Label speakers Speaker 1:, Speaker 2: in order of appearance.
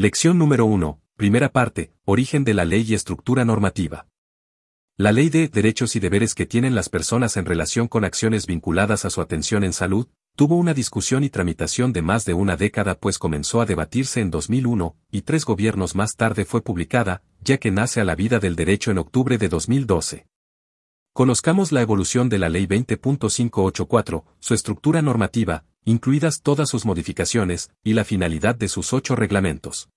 Speaker 1: Lección número 1. Primera parte. Origen de la ley y estructura normativa. La ley de derechos y deberes que tienen las personas en relación con acciones vinculadas a su atención en salud, tuvo una discusión y tramitación de más de una década pues comenzó a debatirse en 2001, y tres gobiernos más tarde fue publicada, ya que nace a la vida del derecho en octubre de 2012. Conozcamos la evolución de la Ley 20.584, su estructura normativa, incluidas todas sus modificaciones, y la finalidad de sus ocho reglamentos.